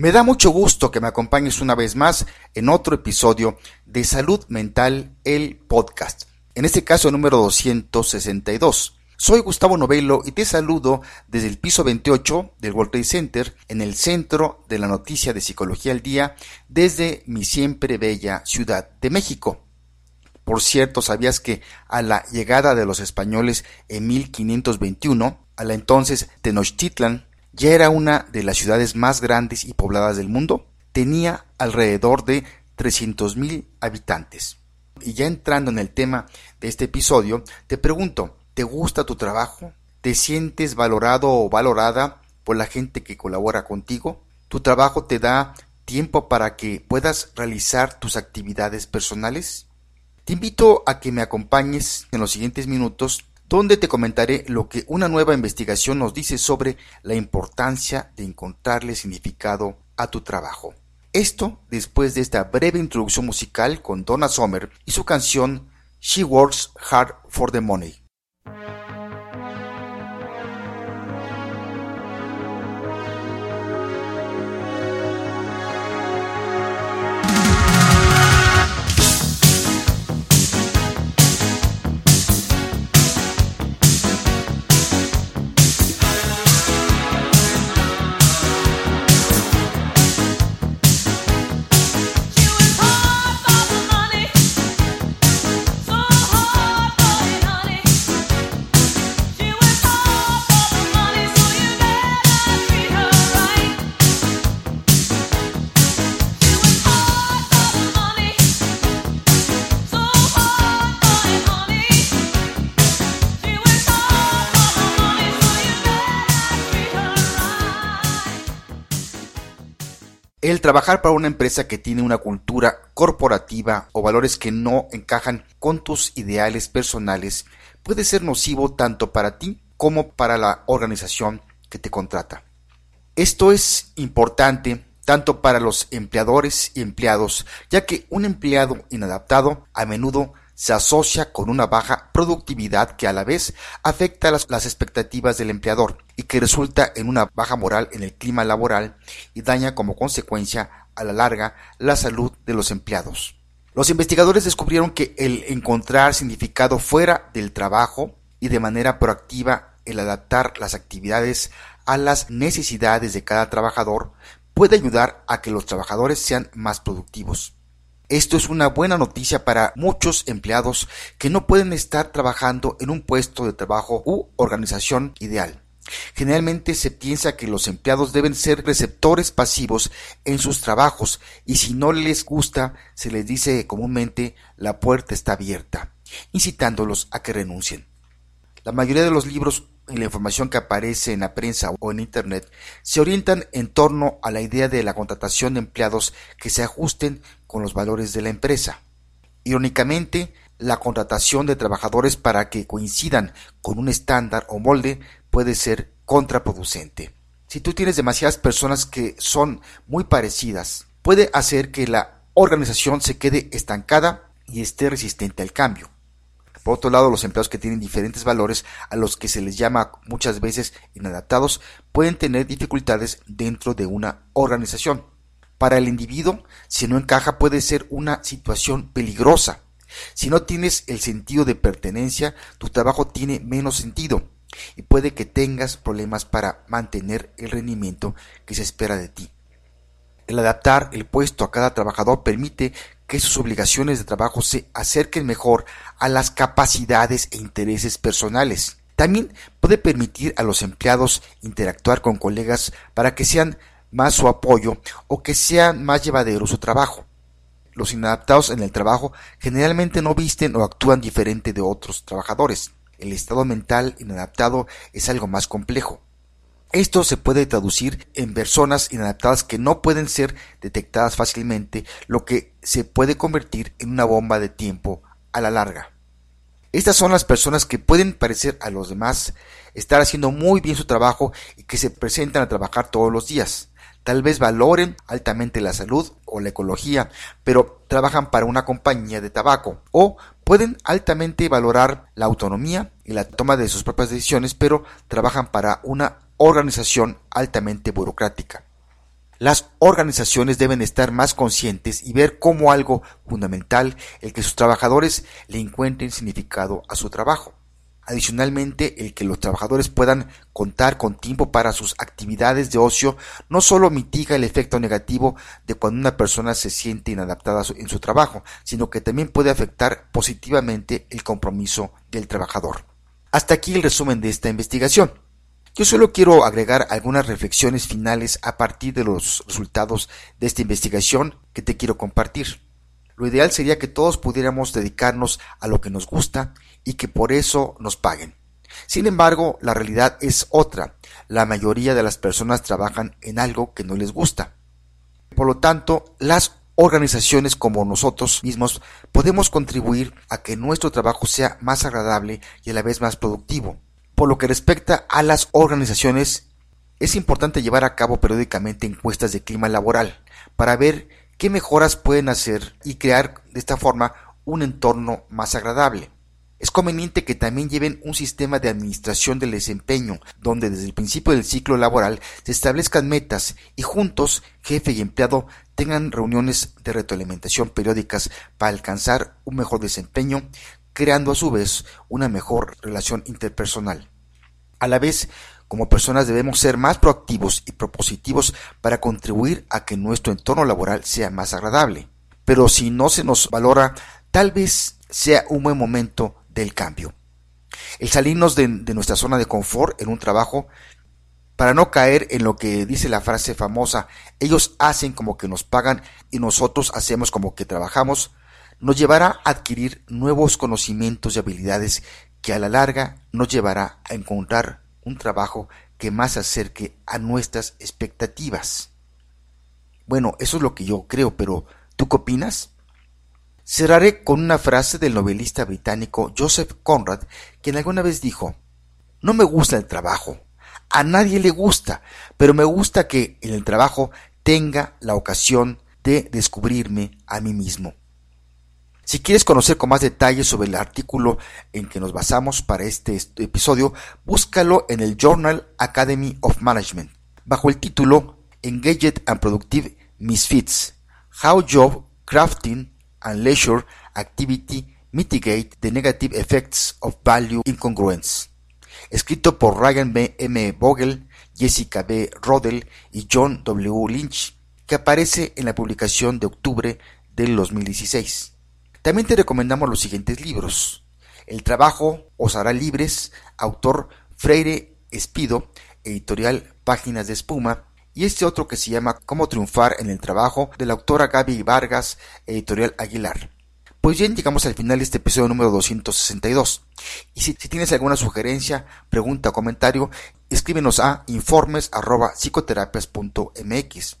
Me da mucho gusto que me acompañes una vez más en otro episodio de Salud Mental, el podcast. En este caso número 262. Soy Gustavo Novelo y te saludo desde el piso 28 del World Trade Center en el centro de la noticia de Psicología al Día desde mi siempre bella Ciudad de México. Por cierto, ¿sabías que a la llegada de los españoles en 1521, a la entonces Tenochtitlan ya era una de las ciudades más grandes y pobladas del mundo? Tenía alrededor de 300.000 habitantes. Y ya entrando en el tema de este episodio, te pregunto, ¿te gusta tu trabajo? ¿Te sientes valorado o valorada por la gente que colabora contigo? ¿Tu trabajo te da tiempo para que puedas realizar tus actividades personales? Te invito a que me acompañes en los siguientes minutos donde te comentaré lo que una nueva investigación nos dice sobre la importancia de encontrarle significado a tu trabajo. Esto después de esta breve introducción musical con Donna Summer y su canción She Works Hard for the Money. Trabajar para una empresa que tiene una cultura corporativa o valores que no encajan con tus ideales personales puede ser nocivo tanto para ti como para la organización que te contrata. Esto es importante tanto para los empleadores y empleados, ya que un empleado inadaptado a menudo se asocia con una baja productividad que a la vez afecta las, las, expectativas del empleador que resulta en una baja moral en el clima laboral y daña como consecuencia a la larga la salud de los empleados. Los investigadores descubrieron que el encontrar significado fuera del trabajo y de manera proactiva el adaptar las actividades a las necesidades de cada trabajador puede ayudar a que los trabajadores sean más productivos. Esto es una buena noticia para muchos empleados que no pueden estar trabajando en un puesto de trabajo u organización ideal. Generalmente se piensa que los empleados deben ser receptores pasivos en sus trabajos y si no les gusta se les dice comúnmente la puerta está abierta, incitándolos a que renuncien. La mayoría de los libros y la información que aparece en la prensa o en Internet se orientan en torno a la idea de la contratación de empleados que se ajusten con los valores de la empresa. Irónicamente, la contratación de trabajadores para que coincidan con un estándar o molde puede ser contraproducente. Si tú tienes demasiadas personas que son muy parecidas, puede hacer que la organización se quede estancada y esté resistente al cambio. Por otro lado, los empleados que tienen diferentes valores a los que se les llama muchas veces inadaptados pueden tener dificultades dentro de una organización. Para el individuo, si no encaja puede ser una situación peligrosa. Si no tienes el sentido de pertenencia, tu trabajo tiene menos sentido y puede que tengas problemas para mantener el rendimiento que se espera de ti. El adaptar el puesto a cada trabajador permite que sus obligaciones de trabajo se acerquen mejor a las capacidades e intereses personales. También puede permitir a los empleados interactuar con colegas para que sean más su apoyo o que sea más llevadero su trabajo. Los inadaptados en el trabajo generalmente no visten o actúan diferente de otros trabajadores. El estado mental inadaptado es algo más complejo. Esto se puede traducir en personas inadaptadas que no pueden ser detectadas fácilmente, lo que se puede convertir en una bomba de tiempo a la larga. Estas son las personas que pueden parecer a los demás estar haciendo muy bien su trabajo y que se presentan a trabajar todos los días. Tal vez valoren altamente la salud o la ecología, pero trabajan para una compañía de tabaco. O pueden altamente valorar la autonomía y la toma de sus propias decisiones, pero trabajan para una organización altamente burocrática. Las organizaciones deben estar más conscientes y ver como algo fundamental el que sus trabajadores le encuentren significado a su trabajo. Adicionalmente, el que los trabajadores puedan contar con tiempo para sus actividades de ocio no solo mitiga el efecto negativo de cuando una persona se siente inadaptada en su trabajo, sino que también puede afectar positivamente el compromiso del trabajador. Hasta aquí el resumen de esta investigación. Yo solo quiero agregar algunas reflexiones finales a partir de los resultados de esta investigación que te quiero compartir. Lo ideal sería que todos pudiéramos dedicarnos a lo que nos gusta y que por eso nos paguen. Sin embargo, la realidad es otra. La mayoría de las personas trabajan en algo que no les gusta. Por lo tanto, las organizaciones como nosotros mismos podemos contribuir a que nuestro trabajo sea más agradable y a la vez más productivo. Por lo que respecta a las organizaciones, es importante llevar a cabo periódicamente encuestas de clima laboral para ver qué mejoras pueden hacer y crear de esta forma un entorno más agradable. Es conveniente que también lleven un sistema de administración del desempeño, donde desde el principio del ciclo laboral se establezcan metas y juntos, jefe y empleado, tengan reuniones de retroalimentación periódicas para alcanzar un mejor desempeño, creando a su vez una mejor relación interpersonal. A la vez, como personas debemos ser más proactivos y propositivos para contribuir a que nuestro entorno laboral sea más agradable. Pero si no se nos valora, tal vez sea un buen momento del cambio. El salirnos de, nuestra zona de confort en un trabajo para no caer en lo que dice la frase famosa, ellos hacen como que nos pagan y nosotros hacemos como que trabajamos, nos llevará a adquirir nuevos conocimientos y habilidades que a la larga nos llevará a encontrar un trabajo que más acerque a nuestras expectativas. Bueno, eso es lo que yo creo, pero ¿tú qué opinas? Cerraré con una frase del novelista británico Joseph Conrad, quien alguna vez dijo No me gusta el trabajo, a nadie le gusta, pero me gusta que en el trabajo tenga la ocasión de descubrirme a mí mismo. Si quieres conocer con más detalles sobre el artículo en que nos basamos para este episodio, búscalo en el Journal Academy of Management, bajo el título Engaged and Productive Misfits, How Job Crafting and Leisure Activity Mitigate the Negative Effects of Value Incongruence, escrito por Ryan B. M. Vogel, Jessica B. Rodell y John W. Lynch, que aparece en la publicación de octubre del 2016. También te recomendamos los siguientes libros. El trabajo os hará libres, autor Freire Espido, editorial Páginas de Espuma, y este otro que se llama Cómo triunfar en el trabajo, de la autora Gaby Vargas, editorial Aguilar. Pues bien, llegamos al final de este episodio número 262. Y si, tienes alguna sugerencia, pregunta o comentario, escríbenos a informes.psicoterapias.mx.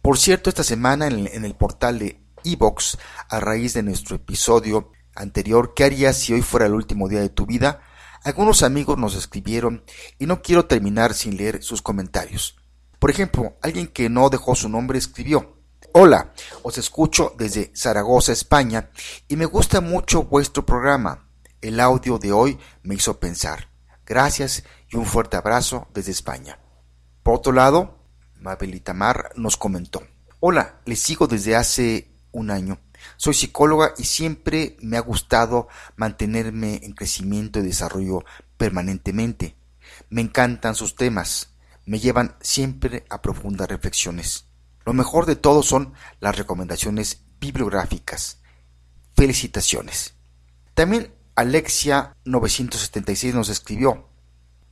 Por cierto, esta semana en el portal de Evox a raíz de nuestro episodio anterior ¿Qué harías si hoy fuera el último día de tu vida? Algunos amigos nos escribieron y no quiero terminar sin leer sus comentarios. Por ejemplo, alguien que no dejó su nombre escribió Hola, os escucho desde Zaragoza, España, y me gusta mucho vuestro programa. El audio de hoy me hizo pensar. Gracias y un fuerte abrazo desde España. Por otro lado, Mabel Itamar nos comentó. Hola, les sigo desde hace un año. Soy psicóloga y siempre me ha gustado mantenerme en crecimiento y desarrollo permanentemente. Me encantan sus temas, me llevan siempre a profundas reflexiones. Lo mejor de todo son las recomendaciones bibliográficas. Felicitaciones. También Alexia 976 nos escribió.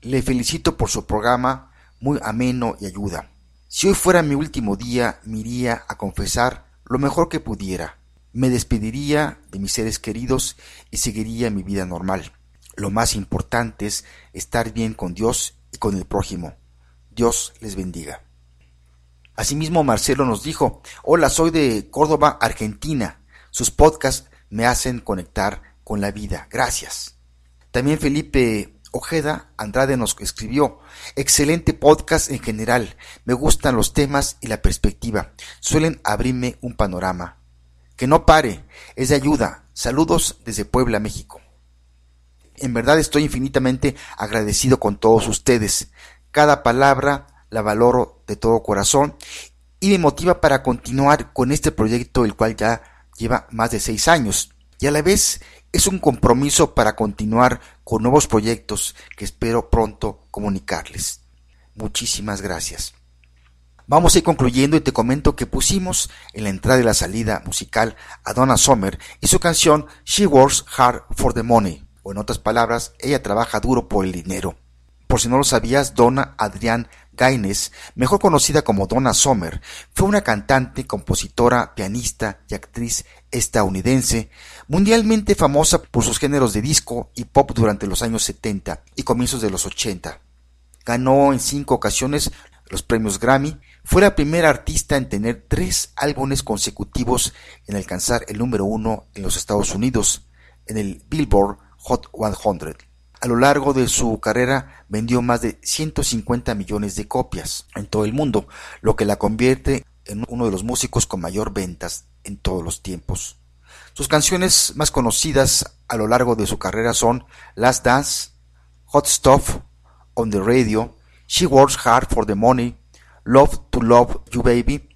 Le felicito por su programa muy ameno y ayuda. Si hoy fuera mi último día, me iría a confesar lo mejor que pudiera. Me despediría de mis seres queridos y seguiría mi vida normal. Lo más importante es estar bien con Dios y con el prójimo. Dios les bendiga. Asimismo, Marcelo nos dijo, hola, soy de Córdoba, Argentina. Sus podcasts me hacen conectar con la vida. Gracias. También Felipe Ojeda Andrade nos escribió, excelente podcast en general, me gustan los temas y la perspectiva, suelen abrirme un panorama. Que no pare, es de ayuda. Saludos desde Puebla, México. En verdad estoy infinitamente agradecido con todos ustedes. Cada palabra la valoro de todo corazón y me motiva para continuar con este proyecto el cual ya lleva más de seis años y a la vez es un compromiso para continuar con nuevos proyectos que espero pronto comunicarles. Muchísimas gracias. Vamos a ir concluyendo y te comento que pusimos en la entrada y la salida musical a Donna Summer y su canción She Works Hard for the Money, o en otras palabras, ella trabaja duro por el dinero. Por si no lo sabías, Donna Adrián Gaines, mejor conocida como Donna Summer, fue una cantante, compositora, pianista y actriz estadounidense, mundialmente famosa por sus géneros de disco y pop durante los años 70 y comienzos de los 80. Ganó en cinco ocasiones los premios Grammy, fue la primera artista en tener tres álbumes consecutivos en alcanzar el número uno en los Estados Unidos, en el Billboard Hot 100. A lo largo de su carrera vendió más de 150 millones de copias en todo el mundo, lo que la convierte en uno de los músicos con mayor ventas en todos los tiempos. Sus canciones más conocidas a lo largo de su carrera son Last Dance, Hot Stuff, On the Radio, She Works Hard for the Money, Love to Love You Baby,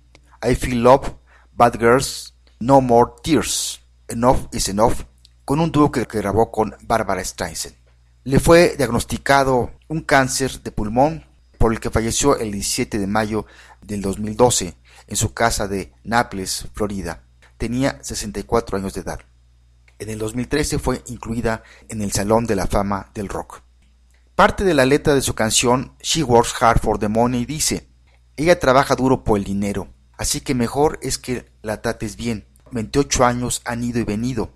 I Feel Love, Bad Girls, No More Tears, Enough is Enough, con un dúo que grabó con Barbara Streisand. Le fue diagnosticado un cáncer de pulmón por el que falleció el 17 de mayo del 2012 en su casa de Naples, Florida. Tenía 64 años de edad. En el 2013 fue incluida en el Salón de la Fama del Rock. Parte de la letra de su canción She Works Hard for the Money dice, ella trabaja duro por el dinero, así que mejor es que la trates bien. 28 años han ido y venido.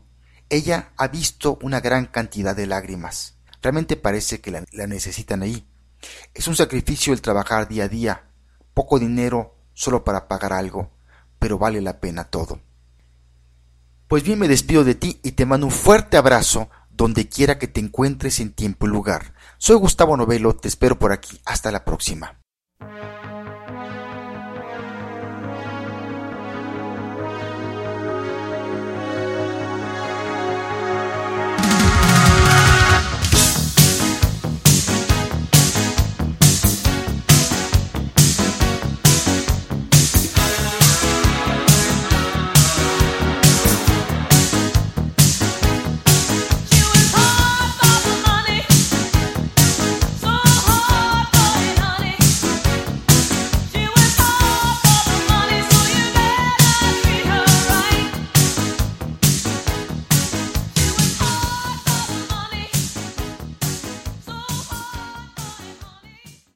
Ella ha visto una gran cantidad de lágrimas. Realmente parece que la, necesitan ahí. Es un sacrificio el trabajar día a día, poco dinero solo para pagar algo, pero vale la pena todo. Pues bien, me despido de ti y te mando un fuerte abrazo donde quiera que te encuentres en tiempo y lugar. Soy Gustavo Novelo, te espero por aquí. Hasta la próxima.